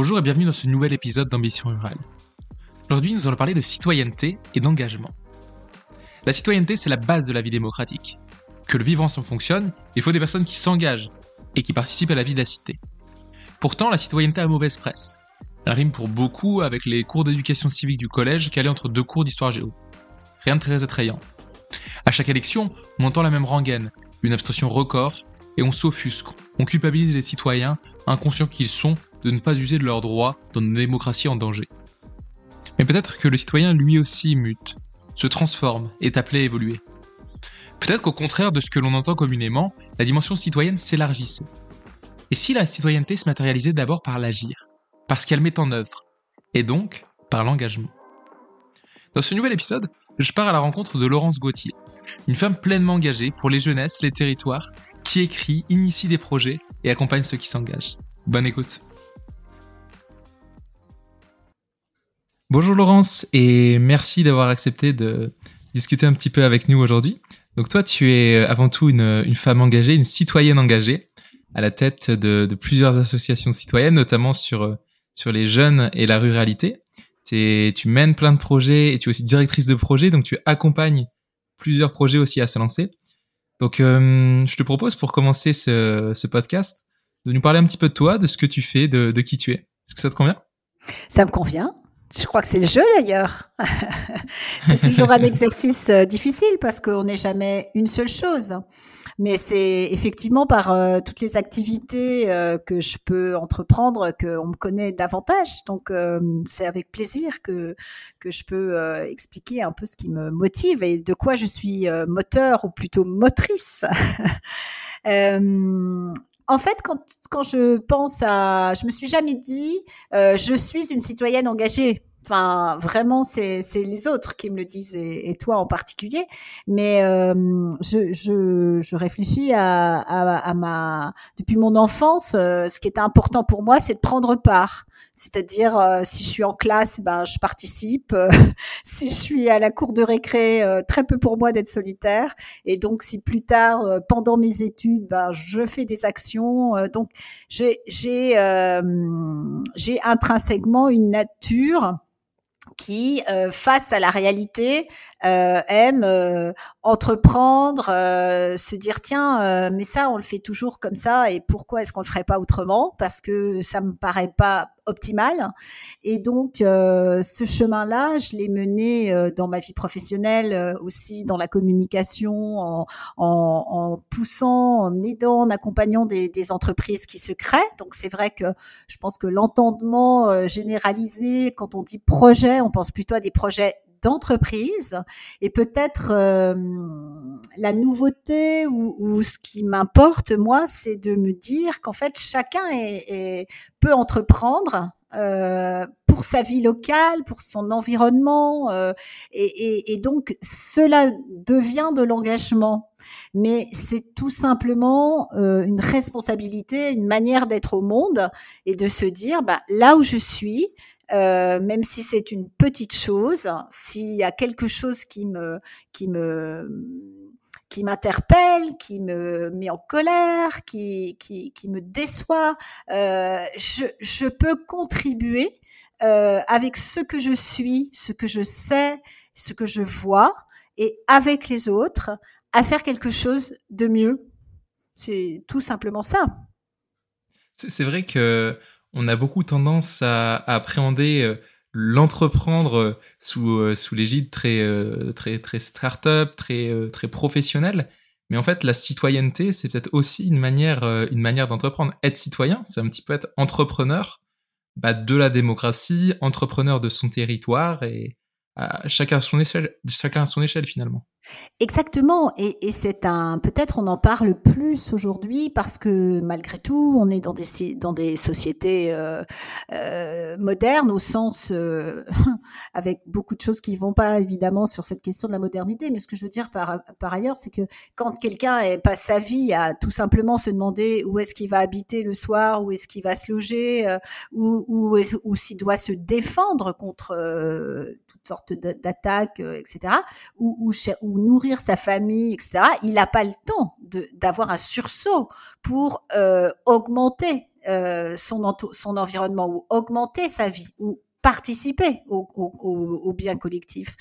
Bonjour et bienvenue dans ce nouvel épisode d'Ambition Rurale. Aujourd'hui, nous allons parler de citoyenneté et d'engagement. La citoyenneté, c'est la base de la vie démocratique. Que le vivre ensemble fonctionne, il faut des personnes qui s'engagent et qui participent à la vie de la cité. Pourtant, la citoyenneté a mauvaise presse. Elle rime pour beaucoup avec les cours d'éducation civique du collège calés entre deux cours d'histoire géo. Rien de très attrayant. À chaque élection, on entend la même rengaine, une abstention record, et on s'offusque, on culpabilise les citoyens, inconscients qu'ils sont, de ne pas user de leurs droits dans une démocratie en danger. Mais peut-être que le citoyen lui aussi mute, se transforme, est appelé à évoluer. Peut-être qu'au contraire de ce que l'on entend communément, la dimension citoyenne s'élargissait. Et si la citoyenneté se matérialisait d'abord par l'agir, parce qu'elle met en œuvre, et donc par l'engagement Dans ce nouvel épisode, je pars à la rencontre de Laurence Gauthier, une femme pleinement engagée pour les jeunesses, les territoires, qui écrit, initie des projets et accompagne ceux qui s'engagent. Bonne écoute Bonjour Laurence et merci d'avoir accepté de discuter un petit peu avec nous aujourd'hui. Donc toi, tu es avant tout une, femme engagée, une citoyenne engagée, à la tête de, plusieurs associations citoyennes, notamment sur, sur les jeunes et la ruralité. tu mènes plein de projets et tu es aussi directrice de projet, donc tu accompagnes plusieurs projets aussi à se lancer. Donc euh, je te propose pour commencer ce, podcast de nous parler un petit peu de toi, de ce que tu fais, de, de qui tu es. Est-ce que ça te convient? Ça me convient. Je crois que c'est le jeu d'ailleurs. c'est toujours un exercice euh, difficile parce qu'on n'est jamais une seule chose. Mais c'est effectivement par euh, toutes les activités euh, que je peux entreprendre qu'on me connaît davantage. Donc c'est avec plaisir que, que je peux expliquer un peu ce qui me motive et de quoi je suis moteur ou plutôt motrice. en fait, quand, quand je pense à, je me suis jamais dit, euh, je suis une citoyenne engagée. Enfin, vraiment, c'est les autres qui me le disent et, toi en particulier. Mais euh, je, je, je, réfléchis à, à, à, ma depuis mon enfance. Euh, ce qui était important pour moi, c'est de prendre part. C'est-à-dire, euh, si je suis en classe, ben je participe. si je suis à la cour de récré, très peu pour moi d'être solitaire. Et donc, si plus tard, pendant mes études, ben je fais des actions. donc, j'ai j'ai intrinsèquement une nature qui, euh, face à la réalité, euh, aime euh, entreprendre, se dire tiens, mais ça on le fait toujours comme ça et pourquoi est-ce qu'on le ferait pas autrement? Parce que ça me paraît pas optimale. Et donc, euh, ce chemin-là, je l'ai mené euh, dans ma vie professionnelle, euh, aussi dans la communication, en, en, poussant, en aidant, en accompagnant des, des, entreprises qui se créent. Donc, c'est vrai que je pense que l'entendement généralisé, quand on dit projet, on pense plutôt à des projets d'entreprise et peut-être la nouveauté ou, ou, ce qui m'importe moi c'est de me dire qu'en fait chacun est, est, peut entreprendre euh, pour sa vie locale, pour son environnement, euh, et, et, et, donc cela devient de l'engagement. Mais c'est tout simplement euh, une responsabilité, une manière d'être au monde et de se dire, bah, là où je suis, euh, même si c'est une petite chose, s'il y a quelque chose qui me, qui me qui m'interpelle, qui me met en colère, qui, qui, qui me déçoit, euh, je, je, peux contribuer euh, avec ce que je suis, ce que je sais, ce que je vois, et avec les autres, à faire quelque chose de mieux. C'est tout simplement ça. C'est vrai que on a beaucoup tendance à, appréhender euh, l'entreprendre euh, sous, euh, sous l'égide très, très, très start-up, très, très professionnel. Mais en fait, la citoyenneté, c'est peut-être aussi une manière, une manière d'entreprendre. Être citoyen, c'est un petit peu être entrepreneur bah, de la démocratie, entrepreneur de son territoire et chacun à son échelle, chacun à son échelle finalement. Exactement, et, c'est un peut-être on en parle plus aujourd'hui parce que malgré tout on est dans des dans des sociétés euh, euh, modernes au sens euh, avec beaucoup de choses qui vont pas évidemment sur cette question de la modernité, mais ce que je veux dire par par ailleurs c'est que quand quelqu'un passe sa vie à tout simplement se demander où est-ce qu'il va habiter le soir, où est-ce qu'il va se loger, ou ou, ou s'il doit se défendre contre toutes sortes d'attaques, etc. ou, ou nourrir sa famille, etc., il n'a pas le temps d'avoir un sursaut pour euh, augmenter son, son environnement ou augmenter sa vie ou participer au, bien collectif.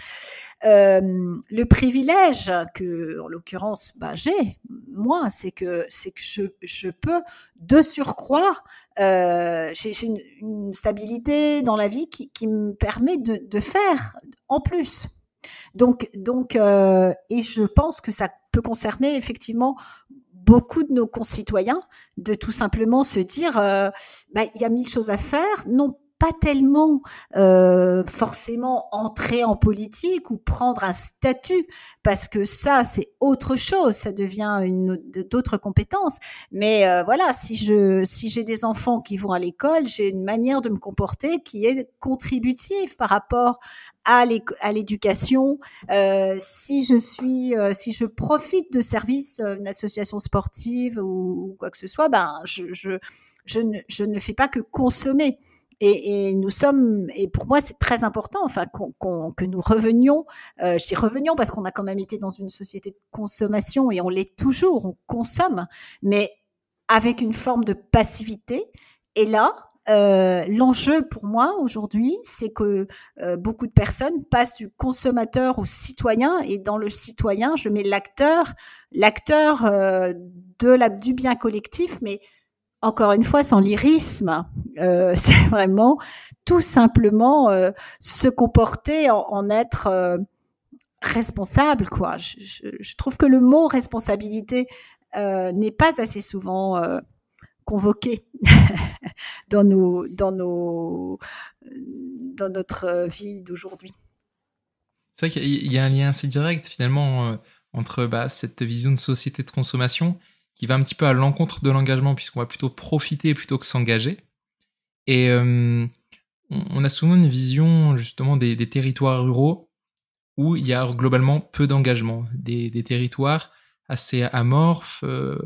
Euh, le privilège que, en l'occurrence, bah, j'ai, moi, c'est que je, peux de surcroît, euh, j'ai une, une, stabilité dans la vie qui, me permet de, faire en plus. Donc, donc, euh, et je pense que ça peut concerner effectivement beaucoup de nos concitoyens de tout simplement se dire, euh, bah, il y a mille choses à faire, non pas tellement euh, forcément entrer en politique ou prendre un statut, parce que ça, c'est autre chose, ça devient une d'autres compétences. Mais euh, voilà, si je si j'ai des enfants qui vont à l'école, j'ai une manière de me comporter qui est contributive par rapport à l'éducation. Euh, si je suis, euh, si je profite de services, euh, une association sportive ou, ou, quoi que ce soit, ben je, je je ne, je ne fais pas que consommer. Et, et, nous sommes, et pour moi, c'est très important, enfin, que nous revenions. Euh, je revenions parce qu'on a quand même été dans une société de consommation et on l'est toujours. On consomme, mais avec une forme de passivité. Et là, euh, l'enjeu pour moi aujourd'hui, c'est que euh, beaucoup de personnes passent du consommateur au citoyen, et dans le citoyen, je mets l'acteur, l'acteur euh, de la du bien collectif, mais encore une fois, sans lyrisme, euh, c'est vraiment tout simplement euh, se comporter en, être euh, responsable. Quoi. Je, trouve que le mot responsabilité n'est pas assez souvent convoqué dans, nos, dans, nos, dans notre vie d'aujourd'hui. C'est vrai qu'il y a un lien assez direct finalement entre bah, cette vision de société de consommation qui va un petit peu à l'encontre de l'engagement puisqu'on va plutôt profiter plutôt que s'engager. Et euh, on a souvent une vision justement des, territoires ruraux où il y a globalement peu d'engagement, des, territoires assez amorphes. Euh,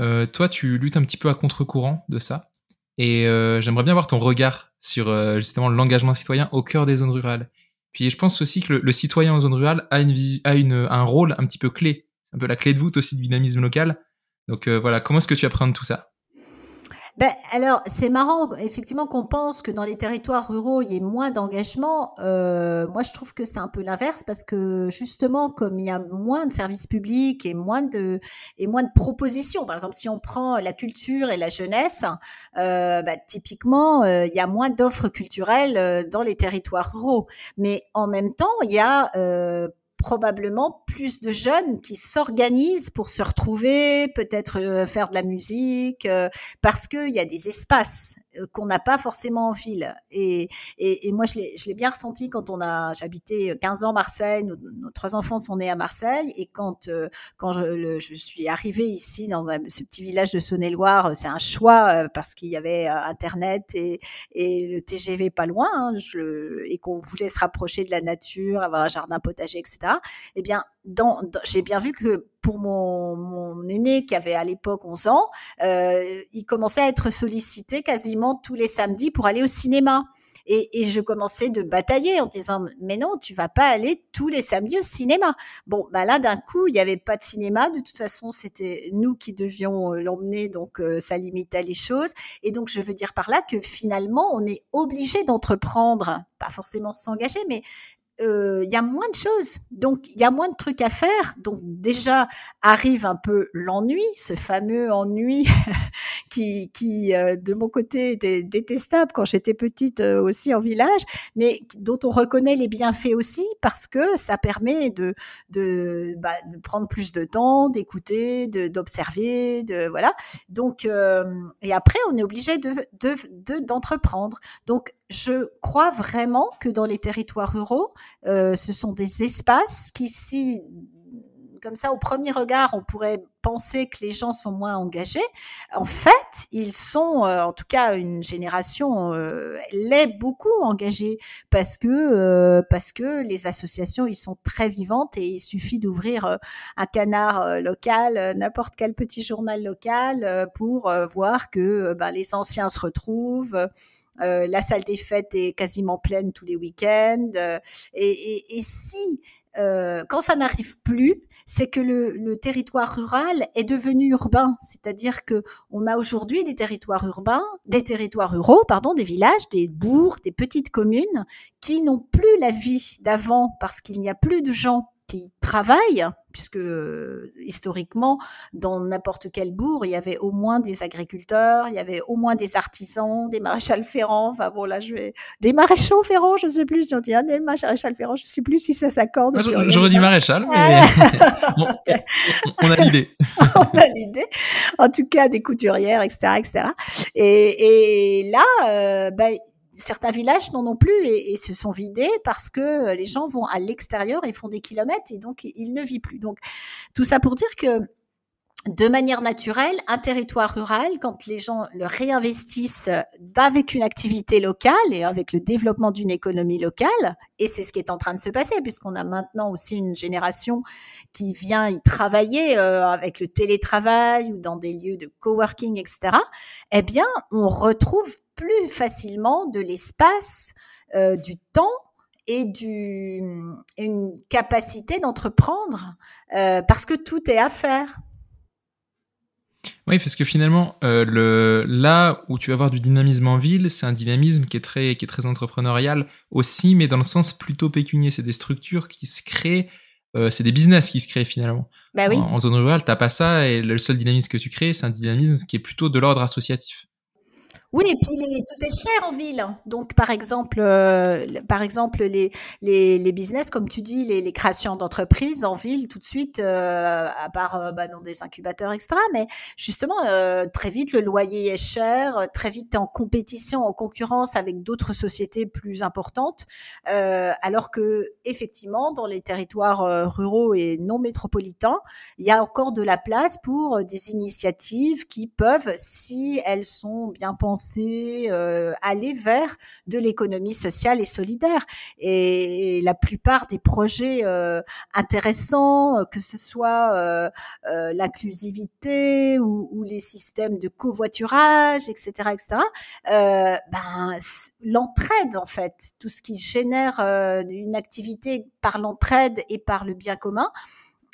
euh, toi, tu luttes un petit peu à contre-courant de ça. Et j'aimerais bien voir ton regard sur justement l'engagement citoyen au cœur des zones rurales. Puis je pense aussi que le, citoyen en zone rurale a, une, a une, un rôle un petit peu clé, un peu la clé de voûte aussi du dynamisme local, donc euh, voilà, comment est-ce que tu apprends tout ça? Ben, alors, c'est marrant, effectivement, qu'on pense que dans les territoires ruraux, il y ait moins d'engagement. Euh, moi, je trouve que c'est un peu l'inverse parce que justement, comme il y a moins de services publics et moins de et moins de propositions. Par exemple, si on prend la culture et la jeunesse, euh, ben, typiquement, euh, il y a moins d'offres culturelles euh, dans les territoires ruraux. Mais en même temps, il y a probablement plus de jeunes qui s'organisent pour se retrouver, peut-être euh, faire de la musique, euh, parce qu'il y a des espaces qu'on n'a pas forcément en ville. Et, et, et moi, je l'ai bien ressenti quand on a, j'habitais 15 ans à Marseille, nos, trois enfants sont nés à Marseille, et quand, quand je, le, je suis arrivée ici dans ce petit village de Saône-et-Loire, c'est un choix parce qu'il y avait Internet et, et le TGV pas loin, hein, je, et qu'on voulait se rapprocher de la nature, avoir un jardin potager, etc eh bien, j'ai bien vu que pour mon, mon, aîné qui avait à l'époque 11 ans, euh, il commençait à être sollicité quasiment tous les samedis pour aller au cinéma. Et, et, je commençais de batailler en disant mais non tu vas pas aller tous les samedis au cinéma. Bon bah là d'un coup il n'y avait pas de cinéma. De toute façon c'était nous qui devions euh, l'emmener donc euh, ça limitait les choses. Et donc je veux dire par là que finalement on est obligé d'entreprendre pas forcément s'engager mais euh, il y a moins de choses, donc il y a moins de trucs à faire. Donc déjà arrive un peu l'ennui, ce fameux ennui qui, qui euh, de mon côté était détestable quand j'étais petite euh, aussi en village, mais dont on reconnaît les bienfaits aussi parce que ça permet de de, bah, de prendre plus de temps, d'écouter, d'observer, de, voilà. Donc et après on est obligé de d'entreprendre. De, donc je crois vraiment que dans les territoires ruraux, euh, ce sont des espaces qui, si comme ça, au premier regard, on pourrait penser que les gens sont moins engagés. En fait, ils sont, euh, en tout cas, une génération euh, l'est beaucoup engagée parce que euh, parce que les associations, ils sont très vivantes et il suffit d'ouvrir un canard local, n'importe quel petit journal local pour voir que ben, les anciens se retrouvent. Euh, la salle des fêtes est quasiment pleine tous les week-ends. Euh, et, et, et, si euh, quand ça n'arrive plus, c'est que le, le, territoire rural est devenu urbain. C'est-à-dire que on a aujourd'hui des territoires urbains, des territoires ruraux, pardon, des villages, des bourgs, des petites communes qui n'ont plus la vie d'avant parce qu'il n'y a plus de gens qui travaillent, puisque historiquement, dans n'importe quel bourg, il y avait au moins des agriculteurs, il y avait au moins des artisans, des maréchals ferrants, enfin bon là je vais... Des maréchaux ferrants, je sais plus, j'en dis un des maréchals ferrants, je sais plus si ça s'accorde. J'aurais dit maréchal, mais on a l'idée. on a l'idée. En tout cas, des couturières, etc. etc. Et, et là, euh, ben, certains villages n'en ont plus et, se sont vidés parce que les gens vont à l'extérieur et font des kilomètres et donc ils ne vivent plus. Donc tout ça pour dire que de manière naturelle, un territoire rural, quand les gens le réinvestissent avec une activité locale et avec le développement d'une économie locale, et c'est ce qui est en train de se passer, puisqu'on a maintenant aussi une génération qui vient y travailler euh, avec le télétravail ou dans des lieux de coworking, etc., eh bien, on retrouve plus facilement de l'espace, euh, du temps et du, une capacité d'entreprendre, euh, parce que tout est à faire. Oui, parce que finalement, euh, le, là où tu vas avoir du dynamisme en ville, c'est un dynamisme qui est, très, qui est très entrepreneurial aussi, mais dans le sens plutôt pécunier. C'est des structures qui se créent, c'est des business qui se créent finalement. Bah oui. en, en, zone rurale, t'as pas ça, et le seul dynamisme que tu crées, c'est un dynamisme qui est plutôt de l'ordre associatif. Oui, et puis tout est cher en ville. Donc, par exemple, euh, par exemple les, les, les, business, comme tu dis, les, les créations d'entreprises en ville, tout de suite, euh, à part euh, bah, dans des incubateurs extra, mais justement, très vite, le loyer est cher, très vite, en compétition, en concurrence avec d'autres sociétés plus importantes, alors que effectivement, dans les territoires ruraux et non métropolitains, il y a encore de la place pour des initiatives qui peuvent, si elles sont bien pensées, euh, aller vers de l'économie sociale et solidaire. Et, la plupart des projets euh, intéressants, euh, que ce soit l'inclusivité ou, les systèmes de covoiturage, etc., etc., ben, l'entraide en fait, tout ce qui génère une activité par l'entraide et par le bien commun.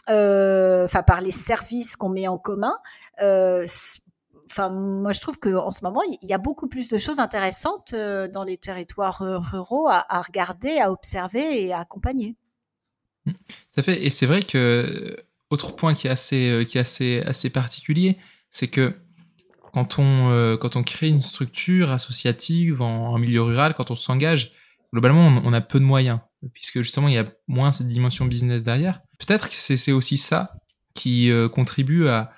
enfin par les services qu'on met en commun, enfin, moi, je trouve qu'en ce moment, il y a beaucoup plus de choses intéressantes euh, dans les territoires euh, ruraux à, regarder, à observer et à accompagner. Mmh. Tout à fait. Et c'est vrai que autre point qui est assez, euh, qui est assez, assez particulier, c'est que quand on, quand on crée une structure associative en, milieu rural, quand on s'engage, globalement, on, a peu de moyens, puisque justement, il y a moins cette dimension business derrière. Peut-être que c'est aussi ça qui contribue à,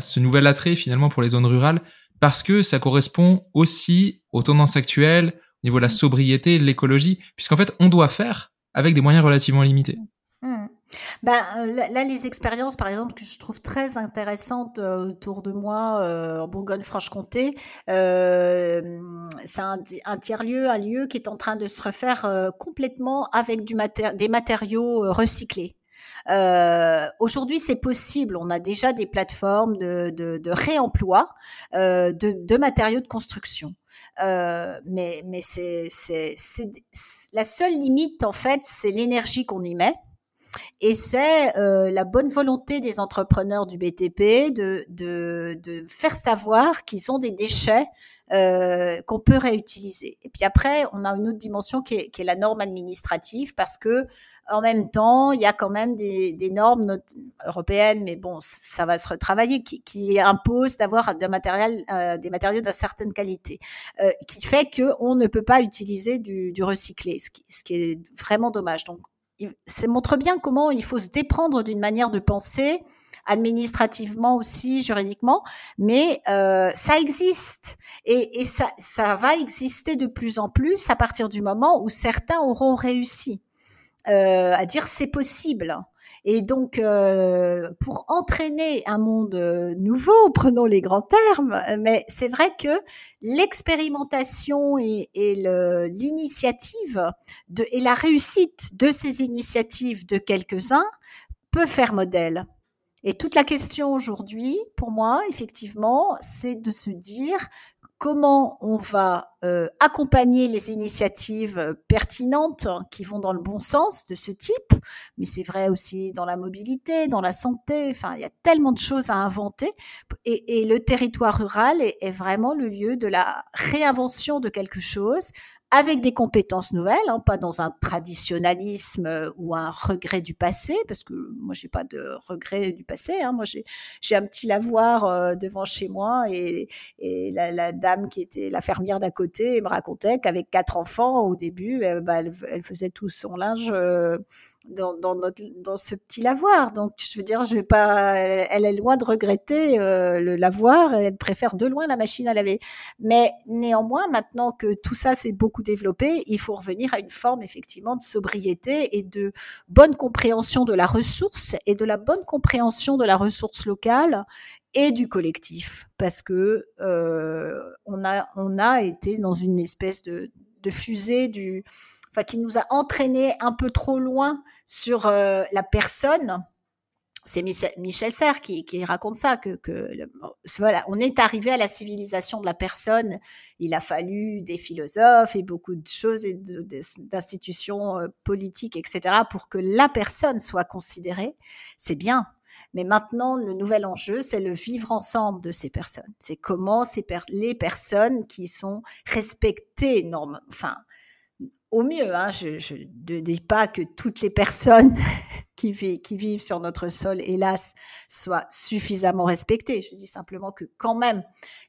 ce nouvel attrait finalement pour les zones rurales parce que ça correspond aussi aux tendances actuelles au niveau de la sobriété, de l'écologie, puisqu'en fait on doit faire avec des moyens relativement limités. Mmh. Ben, euh, là, les expériences, par exemple, que je trouve très intéressantes euh, autour de moi euh, en Bourgogne-Franche-Comté, c'est un, tiers-lieu, un lieu qui est en train de se refaire complètement avec des matériaux recyclés. Euh, Aujourd'hui, c'est possible. On a déjà des plateformes de, réemploi euh, de, matériaux de construction. Euh, mais la seule limite en fait, c'est l'énergie qu'on y met. Et c'est la bonne volonté des entrepreneurs du BTP de faire savoir qu'ils ont des déchets euh, qu'on peut réutiliser. Et puis après, on a une autre dimension qui est, qui est, la norme administrative parce que en même temps, il y a quand même des, des normes européennes, mais bon, ça va se retravailler, qui, qui imposent d'avoir des, matériel, euh, des matériaux d'une certaine qualité, euh, qui fait que on ne peut pas utiliser du, du recyclé, ce qui, ce qui est vraiment dommage. Donc, ça montre bien comment il faut se déprendre d'une manière de penser administrativement aussi, juridiquement, mais euh, ça existe et, et ça, ça va exister de plus en plus à partir du moment où certains auront réussi euh, à dire c'est possible. Et donc, euh, pour entraîner un monde nouveau, prenons les grands termes, mais c'est vrai que l'expérimentation et, et l'initiative et la réussite de ces initiatives de quelques-uns peut faire modèle. Et toute la question aujourd'hui, pour moi, effectivement, c'est de se dire comment on va euh, accompagner les initiatives pertinentes qui vont dans le bon sens de ce type, mais c'est vrai aussi dans la mobilité, dans la santé, enfin il y a tellement de choses à inventer. Et, le territoire rural est, vraiment le lieu de la réinvention de quelque chose avec des compétences nouvelles, hein, pas dans un traditionnalisme euh, ou un regret du passé, parce que moi j'ai pas de regret du passé. Hein, moi j'ai un petit lavoir euh, devant chez moi et, et la, la, dame qui était la fermière d'à côté me racontait qu'avec quatre enfants au début, eh, bah, elle, elle, faisait tout son linge euh, dans, dans, notre, dans ce petit lavoir. Donc, je veux dire, je vais pas. Elle, est loin de regretter euh, le lavoir. Elle préfère de loin la machine à laver. Mais néanmoins, maintenant que tout ça s'est beaucoup développé, il faut revenir à une forme effectivement de sobriété et de bonne compréhension de la ressource et de la bonne compréhension de la ressource locale et du collectif, parce que euh, on a on a été dans une espèce de, de fusée du enfin qui nous a entraîné un peu trop loin sur euh, la personne. C'est Michel Serres qui, qui, raconte ça, que, que voilà, on est arrivé à la civilisation de la personne. Il a fallu des philosophes et beaucoup de choses et d'institutions euh, politiques, etc., pour que la personne soit considérée. C'est bien, mais maintenant, le nouvel enjeu, c'est le vivre ensemble de ces personnes. C'est comment ces les personnes qui sont respectées, normes, enfin, au mieux. Hein, je ne dis pas que toutes les personnes qui, qui, vivent sur notre sol, hélas, soient suffisamment respectées. Je dis simplement que quand même,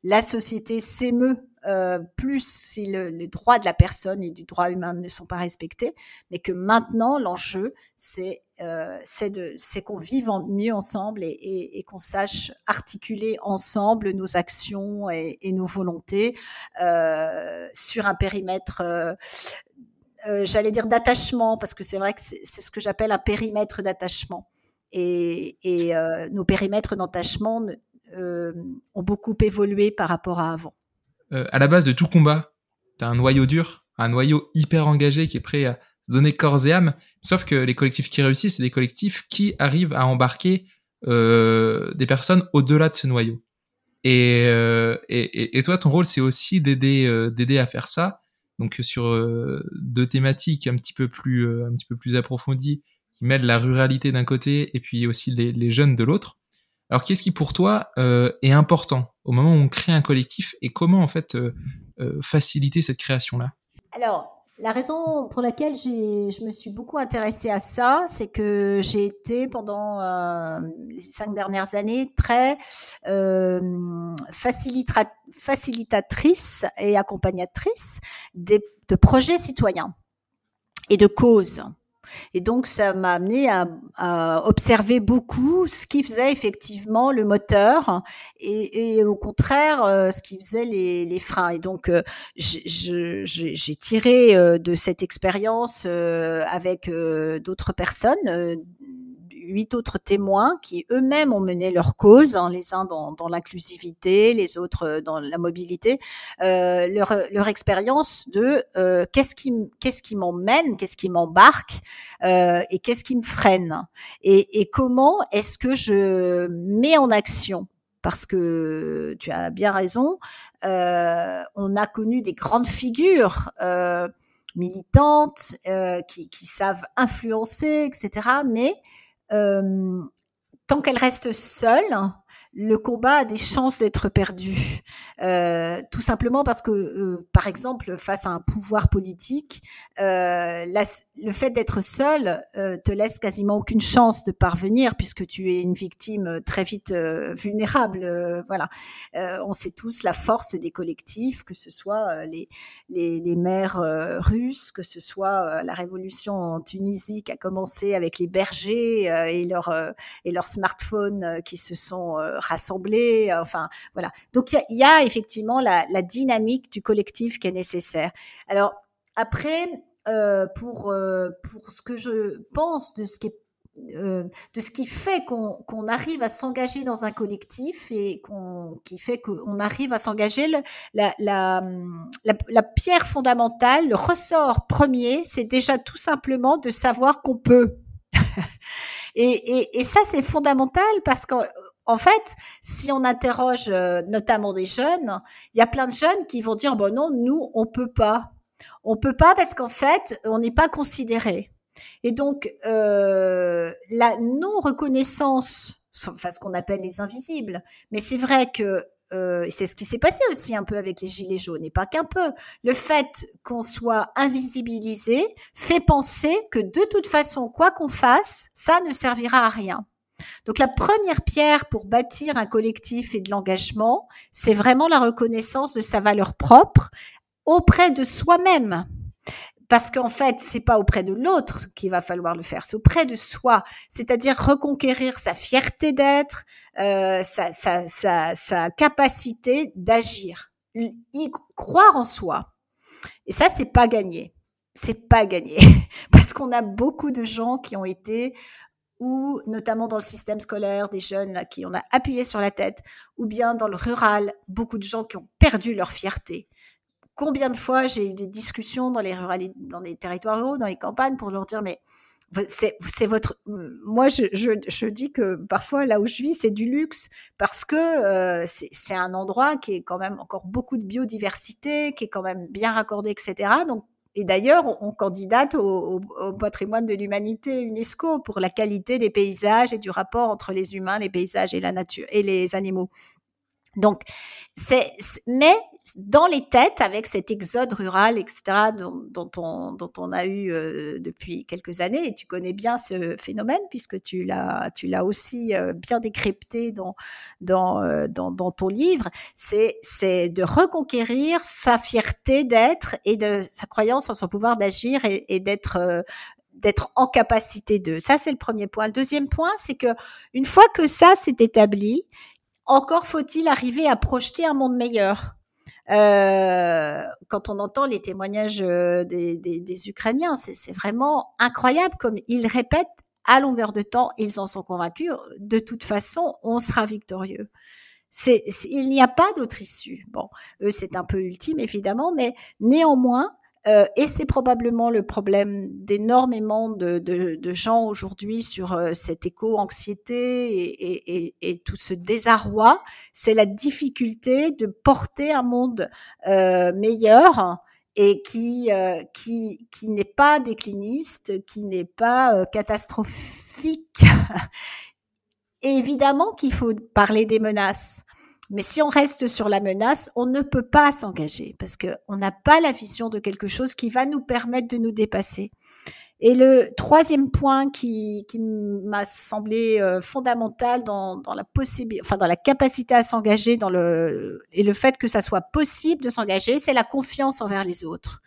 la société s'émeut euh, plus si le, les droits de la personne et du droit humain ne sont pas respectés, mais que maintenant, l'enjeu, c'est euh, qu'on vive en, mieux ensemble et, et, et qu'on sache articuler ensemble nos actions et, et nos volontés euh, sur un périmètre euh, j'allais dire d'attachement, parce que c'est vrai que c'est ce que j'appelle un périmètre d'attachement. Et, euh, nos périmètres d'attachement euh, ont beaucoup évolué par rapport à avant. À la base de tout combat, tu as un noyau dur, un noyau hyper engagé qui est prêt à se donner corps et âme. Sauf que les collectifs qui réussissent, c'est des collectifs qui arrivent à embarquer des personnes au-delà de ce noyau. Et, et, toi, ton rôle, c'est aussi d'aider à faire ça donc sur euh, deux thématiques un petit peu plus euh, un petit peu plus approfondies qui mêlent la ruralité d'un côté et puis aussi les, jeunes de l'autre. Alors qu'est-ce qui pour toi euh, est important au moment où on crée un collectif et comment en fait faciliter cette création là Alors la raison pour laquelle je me suis beaucoup intéressée à ça, c'est que j'ai été pendant euh, les cinq dernières années très euh, facilitatrice et accompagnatrice de projets citoyens et de causes. Et donc, ça m'a amené à, observer beaucoup ce qui faisait effectivement le moteur et, et au contraire euh, ce qui faisait les, les, freins. Et donc, euh, j'ai tiré euh, de cette expérience avec d'autres personnes huit autres témoins qui eux-mêmes ont mené leur cause, hein, les uns dans, l'inclusivité, les autres euh, dans la mobilité, euh, leur, expérience de euh, qu'est-ce qui m'emmène, qu'est-ce qui m'embarque et qu'est-ce qui me freine? Et, comment est-ce que je mets en action? Parce que tu as bien raison, on a connu des grandes figures militantes qui, qui, savent influencer, etc. Mais tant qu'elle reste seule, le combat a des chances d'être perdu. Euh, tout simplement parce que, euh, par exemple, face à un pouvoir politique, euh, le fait d'être seul euh, te laisse quasiment aucune chance de parvenir puisque tu es une victime très vite euh, vulnérable. Euh, voilà, on sait tous la force des collectifs, que ce soit les, les, les maires russes, que ce soit la révolution en Tunisie qui a commencé avec les bergers et leurs et leurs smartphones qui se sont rassemblés. Enfin, voilà. Donc il y, a, effectivement la, dynamique du collectif qui est nécessaire. Alors après, euh, pour, euh, pour ce que je pense de ce qui euh, de ce qui fait qu'on qu arrive à s'engager dans un collectif et qu'on qui fait qu'on arrive à s'engager la, la, la, la, pierre fondamentale, le ressort premier, c'est déjà tout simplement de savoir qu'on peut. et, et, et, ça, c'est fondamental parce que en fait, si on interroge euh, notamment des jeunes, il y a plein de jeunes qui vont dire bon non, nous on peut pas, on peut pas parce qu'en fait on n'est pas considéré. Et donc euh, la non reconnaissance, enfin ce qu'on appelle les invisibles, mais c'est vrai que euh, c'est ce qui s'est passé aussi un peu avec les gilets jaunes, et pas qu'un peu. Le fait qu'on soit invisibilisé fait penser que de toute façon, quoi qu'on fasse, ça ne servira à rien. Donc la première pierre pour bâtir un collectif et de l'engagement, c'est vraiment la reconnaissance de sa valeur propre auprès de soi-même parce qu'en fait, c'est pas auprès de l'autre qu'il va falloir le faire, c'est auprès de soi. C'est-à-dire reconquérir sa fierté d'être, euh, sa, sa, capacité d'agir, y croire en soi. Et ça, c'est pas gagné. C'est pas gagné parce qu'on a beaucoup de gens qui ont été ou notamment dans le système scolaire, des jeunes là, qui on a appuyé sur la tête, ou bien dans le rural, beaucoup de gens qui ont perdu leur fierté combien de fois j'ai eu des discussions dans les, dans les territoires ruraux, dans les campagnes, pour leur dire, mais c'est votre. Moi, je, je, je, dis que parfois, là où je vis, c'est du luxe parce que euh, c'est un endroit qui est quand même encore beaucoup de biodiversité, qui est quand même bien raccordé, etc. Donc, et d'ailleurs, on, candidate au, patrimoine de l'humanité UNESCO pour la qualité des paysages et du rapport entre les humains, les paysages et la nature et les animaux. Donc, c'est, mais dans les têtes, avec cet exode rural, etc., dont, dont, on, dont on, a eu euh, depuis quelques années, et tu connais bien ce phénomène puisque tu l'as, tu l'as aussi euh, bien décrypté dans, dans, euh, dans, ton livre, c'est, c'est de reconquérir sa fierté d'être et de sa croyance en son pouvoir d'agir et, et d'être d'être en capacité de. Ça, c'est le premier point. Le deuxième point, c'est que une fois que ça s'est établi, encore faut-il arriver à projeter un monde meilleur. Euh, quand on entend les témoignages euh, des, Ukrainiens, c'est vraiment incroyable comme ils répètent à longueur de temps, ils en sont convaincus, de toute façon, on sera victorieux. Il n'y a pas d'autre issue. Bon, eux, c'est un peu ultime, évidemment, mais néanmoins, euh, et c'est probablement le problème d'énormément de, gens aujourd'hui sur euh, cette éco-anxiété et, tout ce désarroi, c'est la difficulté de porter un monde euh, meilleur et qui, qui, qui n'est pas décliniste, qui n'est pas catastrophique. et évidemment qu'il faut parler des menaces. Mais si on reste sur la menace, on ne peut pas s'engager parce qu'on n'a pas la vision de quelque chose qui va nous permettre de nous dépasser. Et le troisième point qui, qui m'a semblé euh, fondamental dans, dans la possibilité, enfin dans la capacité à s'engager, dans le et le fait que ça soit possible de s'engager, c'est la confiance envers les autres.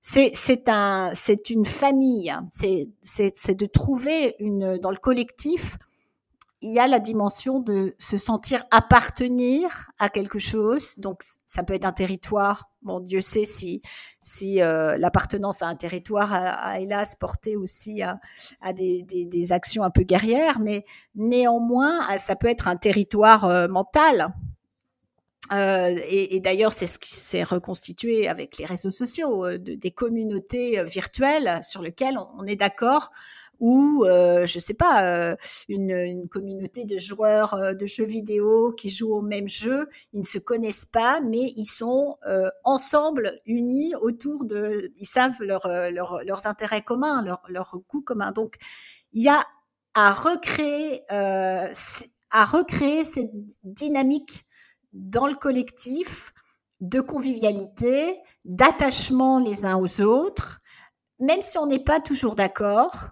C'est c'est un c'est une famille. C'est c'est de trouver une dans le collectif il y a la dimension de se sentir appartenir à quelque chose. Donc, ça peut être un territoire. Bon, Dieu sait si, si euh, l'appartenance à un territoire a, hélas porté aussi à, à des, des, des, actions un peu guerrières, mais néanmoins, ça peut être un territoire euh, mental. Euh, et, et d'ailleurs, c'est ce qui s'est reconstitué avec les réseaux sociaux, euh, de, des communautés euh, virtuelles sur lesquelles on est d'accord ou euh, je sais pas euh, une, communauté de joueurs euh, de jeux vidéo qui jouent au même jeu, ils ne se connaissent pas mais ils sont euh, ensemble unis autour de ils savent leur, leur, leurs intérêts communs, leurs leur goûts communs. Donc il y a à recréer à recréer cette dynamique dans le collectif de convivialité, d'attachement les uns aux autres, même si on n'est pas toujours d'accord,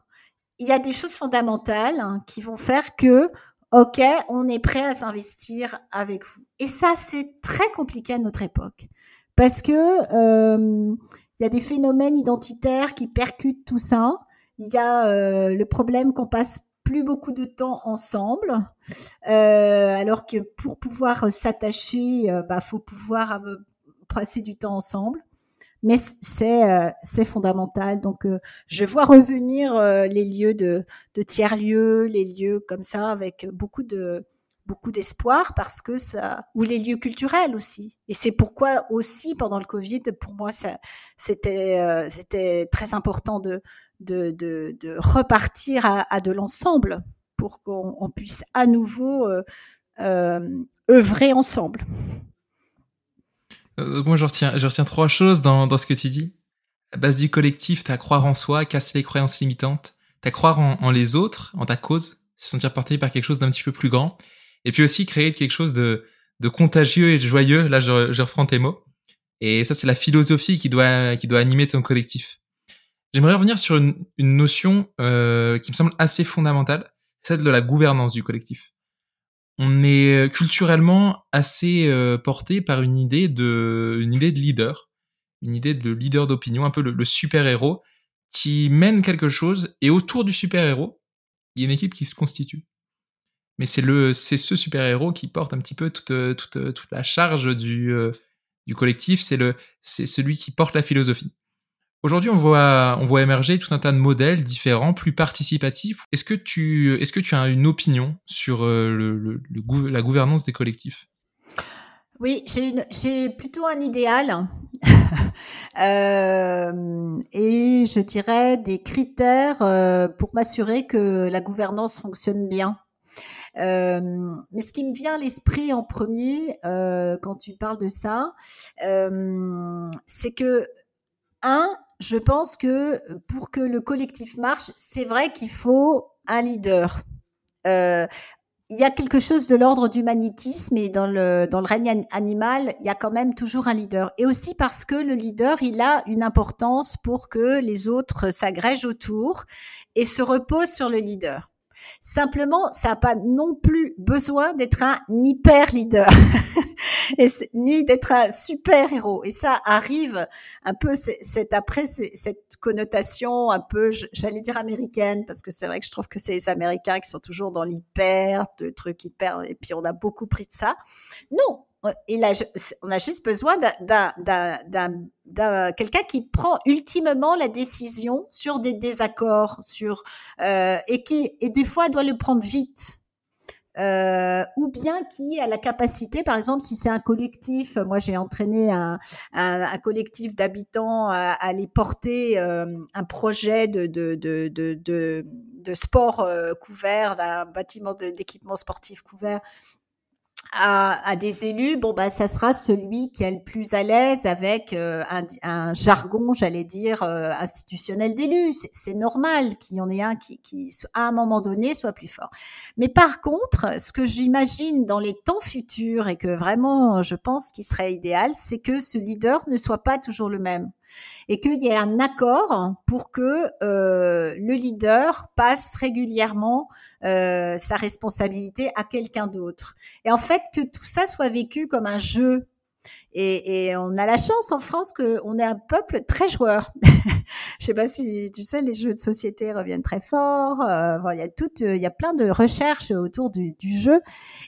il y a des choses fondamentales hein, qui vont faire que, OK, on est prêt à s'investir avec vous. Et ça, c'est très compliqué à notre époque. Parce que euh, il y a des phénomènes identitaires qui percutent tout ça. Il y a euh, le problème qu'on passe plus beaucoup de temps ensemble, euh, alors que pour pouvoir s'attacher, euh, bah, faut pouvoir euh, passer du temps ensemble mais c'est euh, c'est fondamental. Donc, euh, je vois revenir euh, les lieux de, de tiers lieux, les lieux comme ça avec beaucoup de beaucoup d'espoir parce que ça ou les lieux culturels aussi. Et c'est pourquoi aussi pendant le Covid, pour moi, ça c'était c'était très important de de, de, de repartir à, à de l'ensemble pour qu'on puisse à nouveau œuvrer ensemble. Moi, je retiens, trois choses dans, ce que tu dis. La base du collectif, t'as croire en soi, casser les croyances limitantes, t'as croire en, les autres, en ta cause, se sentir porté par quelque chose d'un petit peu plus grand, et puis aussi créer quelque chose de, contagieux et de joyeux. Là, je, reprends tes mots. Et ça, c'est la philosophie qui doit, animer ton collectif. J'aimerais revenir sur une, une notion euh, qui me semble assez fondamentale, celle de la gouvernance du collectif. On est culturellement assez euh, porté par une idée de, une idée de leader, une idée de leader d'opinion, un peu le, super-héros qui mène quelque chose et autour du super-héros, il y a une équipe qui se constitue. Mais c'est le c'est ce super héros qui porte un petit peu toute toute, toute la charge du euh, du collectif. C'est le c'est celui qui porte la philosophie aujourd'hui on voit on voit émerger tout un tas de modèles différents plus participatifs. Est-ce que tu est-ce que tu as une opinion sur euh, le, le, la gouvernance des collectifs? Oui, j'ai plutôt un idéal. Euh, et je dirais des critères euh, pour m'assurer que la gouvernance fonctionne bien. Euh, mais ce qui me vient à l'esprit en premier euh, quand tu parles de ça, euh, c'est que un, je pense que pour que le collectif marche, c'est vrai qu'il faut un leader. Euh, il y a quelque chose de l'ordre du magnétisme et dans le, dans le règne animal, il y a quand même toujours un leader. Et aussi parce que le leader, il a une importance pour que les autres s'agrègent autour et se reposent sur le leader. Simplement, ça n'a pas non plus besoin d'être un hyper leader, ni d'être un super héros. Et ça arrive un peu, c'est après cette connotation un peu, j'allais dire américaine, parce que c'est vrai que je trouve que c'est les Américains qui sont toujours dans l'hyper, le truc hyper, et puis on a beaucoup pris de ça. Non, on a juste besoin d'un quelqu'un qui prend ultimement la décision sur des désaccords, sur euh, et qui et des fois doit le prendre vite. Euh, ou bien qui a la capacité, par exemple, si c'est un collectif, moi j'ai entraîné un, un, un collectif d'habitants à, aller porter euh, un projet de, de, de, de, de sport euh, couvert, d'un bâtiment d'équipement sportif couvert à, des élus, bon bah ça sera celui qui est le plus à l'aise avec euh, un, jargon, j'allais dire euh, institutionnel d'élus. C'est normal qu'il y en ait un qui, qui, à un moment donné, soit plus fort. Mais par contre, ce que j'imagine dans les temps futurs et que vraiment je pense qu'il serait idéal, c'est que ce leader ne soit pas toujours le même et qu'il y ait un accord pour que euh, le leader passe régulièrement euh, sa responsabilité à quelqu'un d'autre. Et en fait, que tout ça soit vécu comme un jeu. Et, et on a la chance en France qu'on est un peuple très joueur. Je sais pas si tu sais, les jeux de société reviennent très fort. Euh, il y a tout, il y a plein de recherches autour du, du jeu.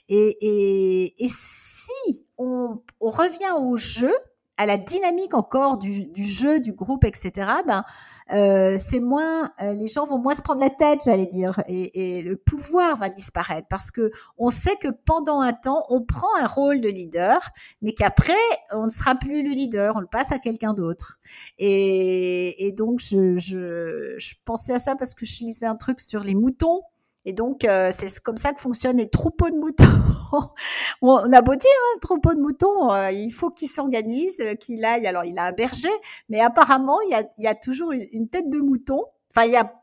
Et, et, et si on, on revient au jeu, à la dynamique encore du, du, jeu, du groupe, etc., ben, euh, c'est moins, euh, les gens vont moins se prendre la tête, j'allais dire, et, et, le pouvoir va disparaître parce que on sait que pendant un temps, on prend un rôle de leader, mais qu'après, on ne sera plus le leader, on le passe à quelqu'un d'autre. Et, et, donc, je, je, je pensais à ça parce que je lisais un truc sur les moutons et donc, euh, c'est comme ça que fonctionnent les troupeaux de moutons. on a beau dire, hein, troupeau de moutons, euh, il faut qu'il s'organise, euh, qu'il aille. Alors, il a un berger, mais apparemment, il y a, il y a toujours une, tête de mouton. Enfin, il y a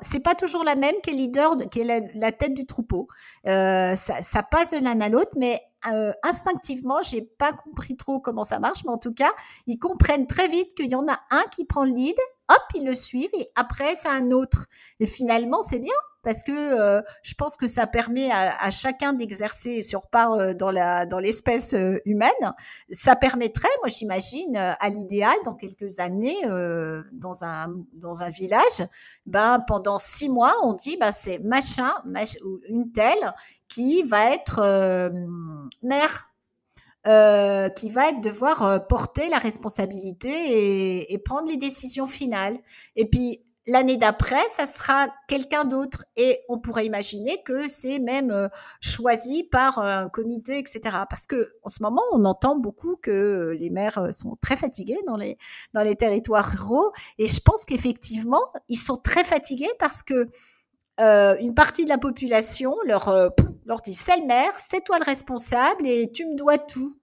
c'est pas toujours la même qui est leader, qui est la, tête du troupeau. ça, ça, passe de l'un à l'autre, mais euh, instinctivement, j'ai pas compris trop comment ça marche, mais en tout cas, ils comprennent très vite qu'il y en a un qui prend le lead, hop, ils le suivent, et après, c'est un autre. Et finalement, c'est bien, parce que euh, je pense que ça permet à, chacun d'exercer, si on repart euh, dans la dans l'espèce euh, humaine, ça permettrait, moi j'imagine, à l'idéal, dans quelques années, dans un dans un village, ben pendant six mois, on dit, ben c'est machin, ou une telle qui va être mère euh, qui va devoir porter la responsabilité et, prendre les décisions finales. Et puis L'année d'après, ça sera quelqu'un d'autre et on pourrait imaginer que c'est même euh, choisi par un comité, etc. Parce que en ce moment, on entend beaucoup que les maires euh, sont très fatigués dans les dans les territoires ruraux et je pense qu'effectivement, ils sont très fatigués parce que une partie de la population leur, leur dit c'est le maire, c'est toi le responsable et tu me dois tout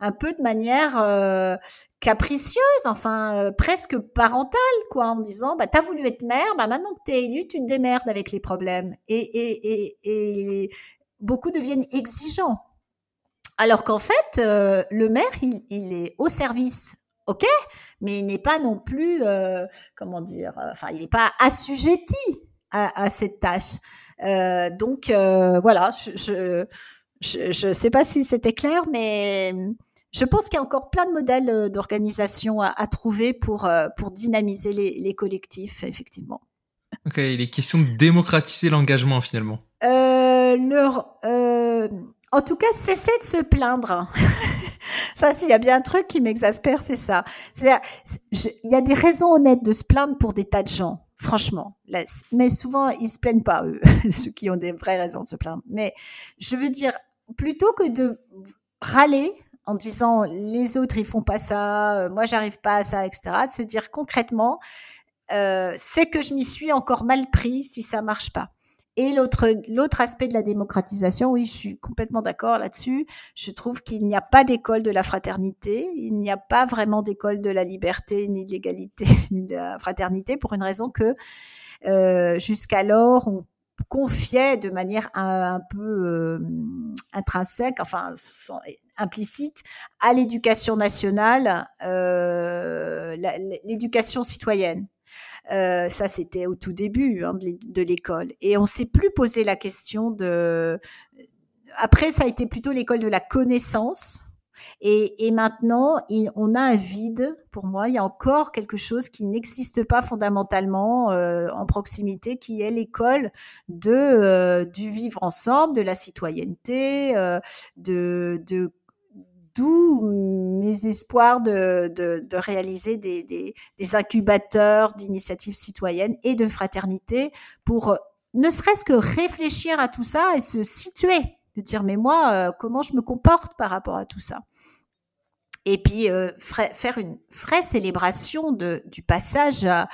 un peu de manière euh, capricieuse, enfin euh, presque parentale, quoi, en disant bah t'as voulu être maire, bah maintenant que t'es élu, tu te démerdes avec les problèmes. Et, et, et, beaucoup deviennent exigeants. Alors qu'en fait, euh, le maire, il, est au service, ok, mais il n'est pas non plus, comment dire, il n'est pas assujetti à cette tâche. Donc voilà, je, je ne sais pas si c'était clair, mais je pense qu'il y a encore plein de modèles euh, d'organisation à, trouver pour, euh, pour dynamiser les, collectifs, effectivement. Ok, il est question de démocratiser l'engagement finalement. Euh, leur, en tout cas, cesser de se plaindre. ça, s'il y a bien un truc qui m'exaspère, c'est ça. Il y a des raisons honnêtes de se plaindre pour des tas de gens, franchement. Mais souvent, ils se plaignent pas, eux, ceux qui ont des vraies raisons de se plaindre. Mais je veux dire, plutôt que de râler, en disant les autres ils font pas ça, euh, moi j'arrive pas à ça, etc. De se dire concrètement, euh, c'est que je m'y suis encore mal pris si ça marche pas. Et l'autre aspect de la démocratisation, oui, je suis complètement d'accord là-dessus. Je trouve qu'il n'y a pas d'école de la fraternité, il n'y a pas vraiment d'école de la liberté, ni de l'égalité, ni de la fraternité, pour une raison que euh, jusqu'alors on confiait de manière un, peu euh, intrinsèque, enfin implicite, à l'éducation nationale, euh, l'éducation citoyenne. Euh, ça, c'était au tout début hein, de l'école. Et on s'est plus posé la question de. Après, ça a été plutôt l'école de la connaissance et, maintenant, on a un vide, pour moi, il y a encore quelque chose qui n'existe pas fondamentalement euh, en proximité, qui est l'école de euh, du vivre ensemble, de la citoyenneté, euh, de, de d'où mes espoirs de, réaliser des, incubateurs d'initiatives citoyennes et de fraternité pour ne serait-ce que réfléchir à tout ça et se situer de dire mais moi, euh, comment je me comporte par rapport à tout ça? Et puis euh, faire une vraie célébration de, du passage à,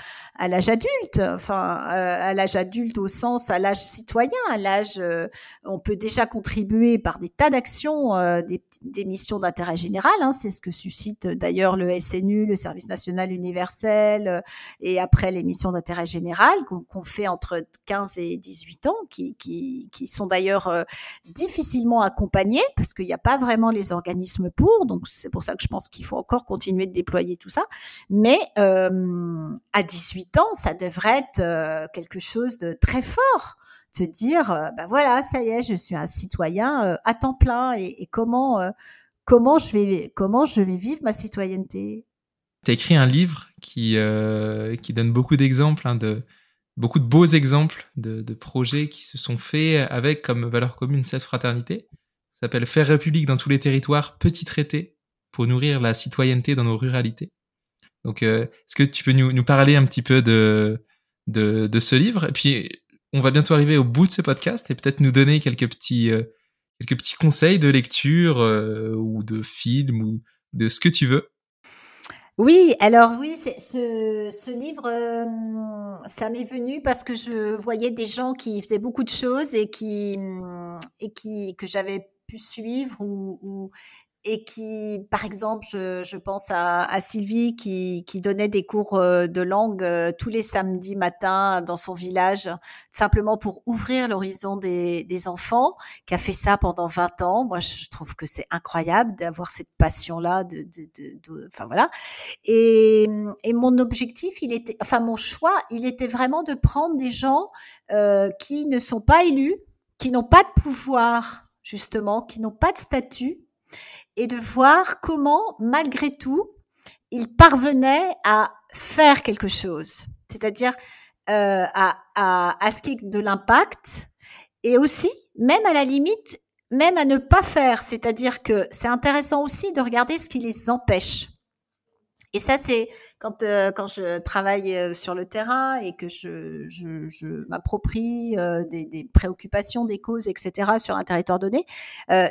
l'âge adulte, enfin euh, à l'âge adulte au sens à l'âge citoyen, à l'âge euh, on peut déjà contribuer par des tas d'actions, des, des, missions d'intérêt général, hein, c'est ce que suscite d'ailleurs le SNU, le Service national universel, et après les missions d'intérêt général qu'on fait entre 15 et 18 ans, qui, qui, qui sont d'ailleurs difficilement accompagnées parce qu'il n'y a pas vraiment les organismes pour, donc c'est pour ça que je pense qu'il faut encore continuer de déployer tout ça. Mais euh, à 18 ans, ça devrait être euh, quelque chose de très fort. De dire, ben voilà, ça y est, je suis un citoyen à temps plein et, comment, comment, je vais, comment je vais vivre ma citoyenneté? Tu as écrit un livre qui, qui donne beaucoup d'exemples, hein, de, beaucoup de beaux exemples de, de, projets qui se sont faits avec comme valeur commune cette fraternité. Ça s'appelle Faire République dans tous les territoires, petit traité pour nourrir la citoyenneté dans nos ruralités. Donc, euh, est-ce que tu peux nous, parler un petit peu de, de, ce livre? Et puis, on va bientôt arriver au bout de ce podcast et peut-être nous donner quelques petits, euh, quelques petits conseils de lecture euh, ou de film ou de ce que tu veux. Oui, alors oui, ce, ce livre, ça m'est venu parce que je voyais des gens qui faisaient beaucoup de choses et qui, et qui que j'avais pu suivre ou, et qui, par exemple, je, je pense à, à, Sylvie qui, qui, donnait des cours euh, de langue euh, tous les samedis matins dans son village, simplement pour ouvrir l'horizon des, des, enfants, qui a fait ça pendant 20 ans. Moi, je trouve que c'est incroyable d'avoir cette passion-là. De, de, de, enfin voilà. Et, et, mon objectif, il était, enfin mon choix, il était vraiment de prendre des gens euh, qui ne sont pas élus, qui n'ont pas de pouvoir justement, qui n'ont pas de statut et de voir comment, malgré tout, il parvenait à faire quelque chose, c'est-à-dire euh, à, à, à ce qui est de l'impact, et aussi, même à la limite, même à ne pas faire, c'est-à-dire que c'est intéressant aussi de regarder ce qui les empêche. Et ça, c'est quand euh, quand je travaille euh, sur le terrain et que je je, je m'approprie euh, des, des, préoccupations, des causes, etc. sur un territoire donné,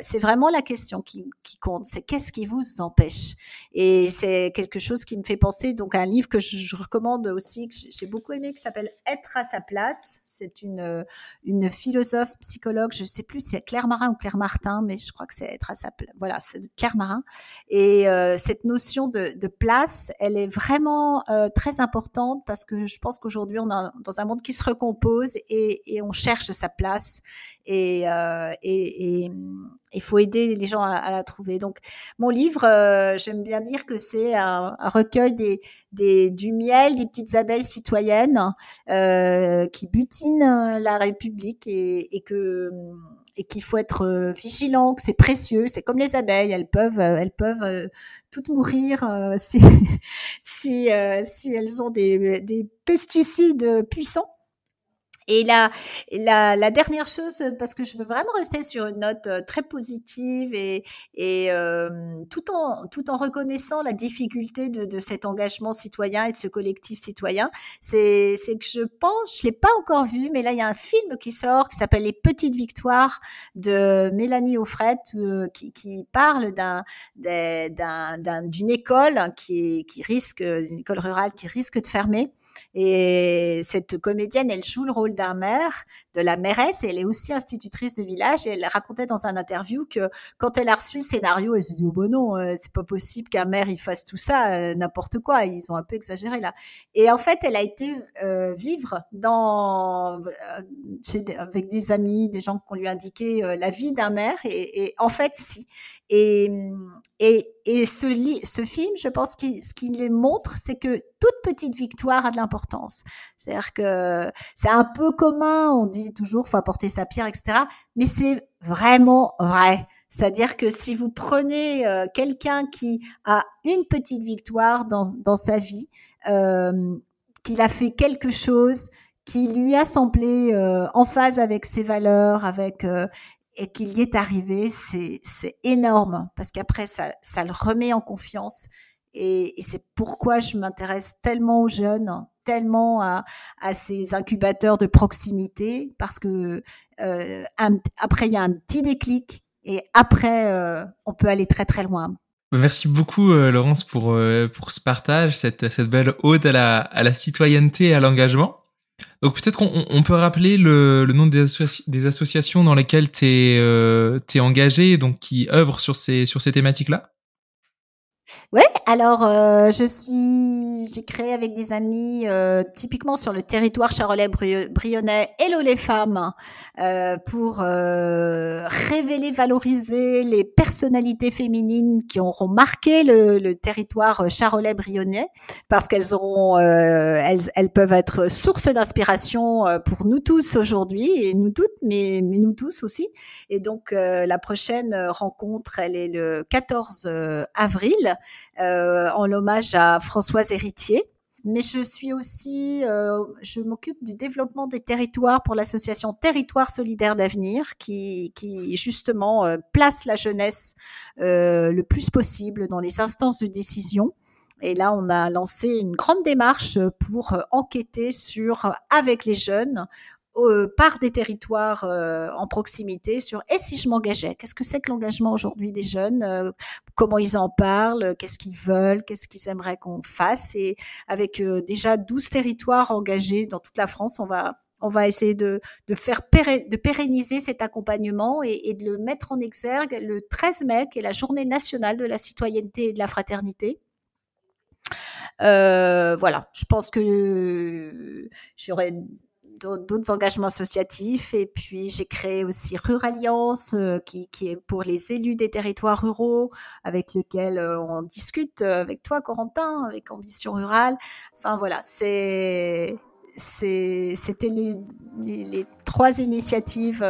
c'est vraiment la question qui, qui compte. C'est qu'est-ce qui vous empêche? Et c'est quelque chose qui me fait penser donc à un livre que je, je recommande aussi que j'ai beaucoup aimé qui s'appelle Être à sa place. C'est une une philosophe psychologue, je sais plus si c'est Claire Marin ou Claire Martin, mais je crois que c'est Être à sa place. Voilà, c'est Claire Marin. Et cette notion de, de place, elle est vraiment euh, très importante parce que je pense qu'aujourd'hui on est dans un monde qui se recompose et, on cherche sa place et euh, il faut aider les gens à, la trouver. Donc mon livre, euh, j'aime bien dire que c'est un, recueil des, du miel des petites abeilles citoyennes euh, qui butinent la République et que et qu'il faut être euh, vigilant, que c'est précieux. C'est comme les abeilles, elles peuvent, euh, elles peuvent euh, toutes mourir si, si, si elles ont des, des pesticides puissants. Et la, la, la, dernière chose, parce que je veux vraiment rester sur une note euh, très positive et, et euh, tout, en, tout en reconnaissant la difficulté de, de, cet engagement citoyen et de ce collectif citoyen, c'est que je pense, je l'ai pas encore vu, mais là il y a un film qui sort qui s'appelle Les Petites Victoires de Mélanie Offret euh, qui, qui, parle d'un d'une école qui, qui risque, une école rurale qui risque de fermer. Et cette comédienne, elle joue le rôle d'un maire, de la mairesse, et elle est aussi institutrice de village. Et elle racontait dans un interview que quand elle a reçu le scénario, elle se dit oh bon non, euh, c'est pas possible qu'un maire fasse tout ça, euh, n'importe quoi. Ils ont un peu exagéré là. Et en fait, elle a été euh, vivre dans chez, avec des amis, des gens qui ont lui indiqué la vie d'un maire. Et, en fait, si. Et, et, ce, film, je pense que ce qu'il montre, c'est que toute petite victoire a de l'importance. C'est-à-dire que c'est un peu commun, on dit toujours faut apporter sa pierre, etc. Mais c'est vraiment vrai. C'est-à-dire que si vous prenez euh, quelqu'un qui a une petite victoire dans, sa vie, euh, qu'il a fait quelque chose qui lui a semblé euh, en phase avec ses valeurs, avec et qu'il y est arrivé, c'est énorme parce qu'après ça, ça le remet en confiance et, c'est pourquoi je m'intéresse tellement aux jeunes, tellement à, à, ces incubateurs de proximité, parce que euh, après il y a un petit déclic et après euh, on peut aller très très loin. Merci beaucoup euh, Laurence pour, euh, pour ce partage, cette, cette belle ode à la, à la citoyenneté et à l'engagement. Donc peut-être qu'on on peut rappeler le, le nom des, associ des, associations dans lesquelles tu es, euh, engagé, donc qui œuvrent sur ces, sur ces thématiques-là? Ouais, alors euh, je suis, j'ai créé avec des amis, euh, typiquement sur le territoire charolais-brionnais, Hello les femmes, euh, pour euh, révéler, valoriser les personnalités féminines qui auront marqué le, le territoire charolais-brionnais, parce qu'elles auront, euh, elles, elles peuvent être source d'inspiration euh, pour nous tous aujourd'hui et nous toutes, mais, mais nous tous aussi. Et donc la prochaine rencontre, elle est le 14 avril en l'hommage à Françoise Héritier. Mais je suis aussi, euh, je m'occupe du développement des territoires pour l'association Territoire solidaire d'avenir, qui, justement euh, place la jeunesse euh, le plus possible dans les instances de décision. Et là, on a lancé une grande démarche pour enquêter sur, avec les jeunes, euh, par des territoires euh, en proximité sur et si je m'engageais Qu'est-ce que c'est que l'engagement aujourd'hui des jeunes euh, Comment ils en parlent Qu'est-ce qu'ils veulent Qu'est-ce qu'ils aimeraient qu'on fasse Et avec déjà 12 territoires engagés dans toute la France, on va on va essayer de, de faire de pérenniser cet accompagnement et, et, de le mettre en exergue le 13 mai, qui est la journée nationale de la citoyenneté et de la fraternité. Euh, voilà, je pense que j'aurais d'autres engagements associatifs. Et puis, j'ai créé aussi Ruralliance, euh, qui, qui, est pour les élus des territoires ruraux, avec lequel euh, on discute euh, avec toi, Corentin, avec Ambition Rurale. Enfin, voilà, c'est c'était les, les, les, trois initiatives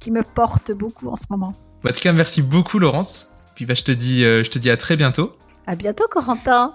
qui me portent beaucoup en ce moment. En tout cas, merci beaucoup, Laurence. Puis bah, je, te dis, je te dis à très bientôt. À bientôt, Corentin.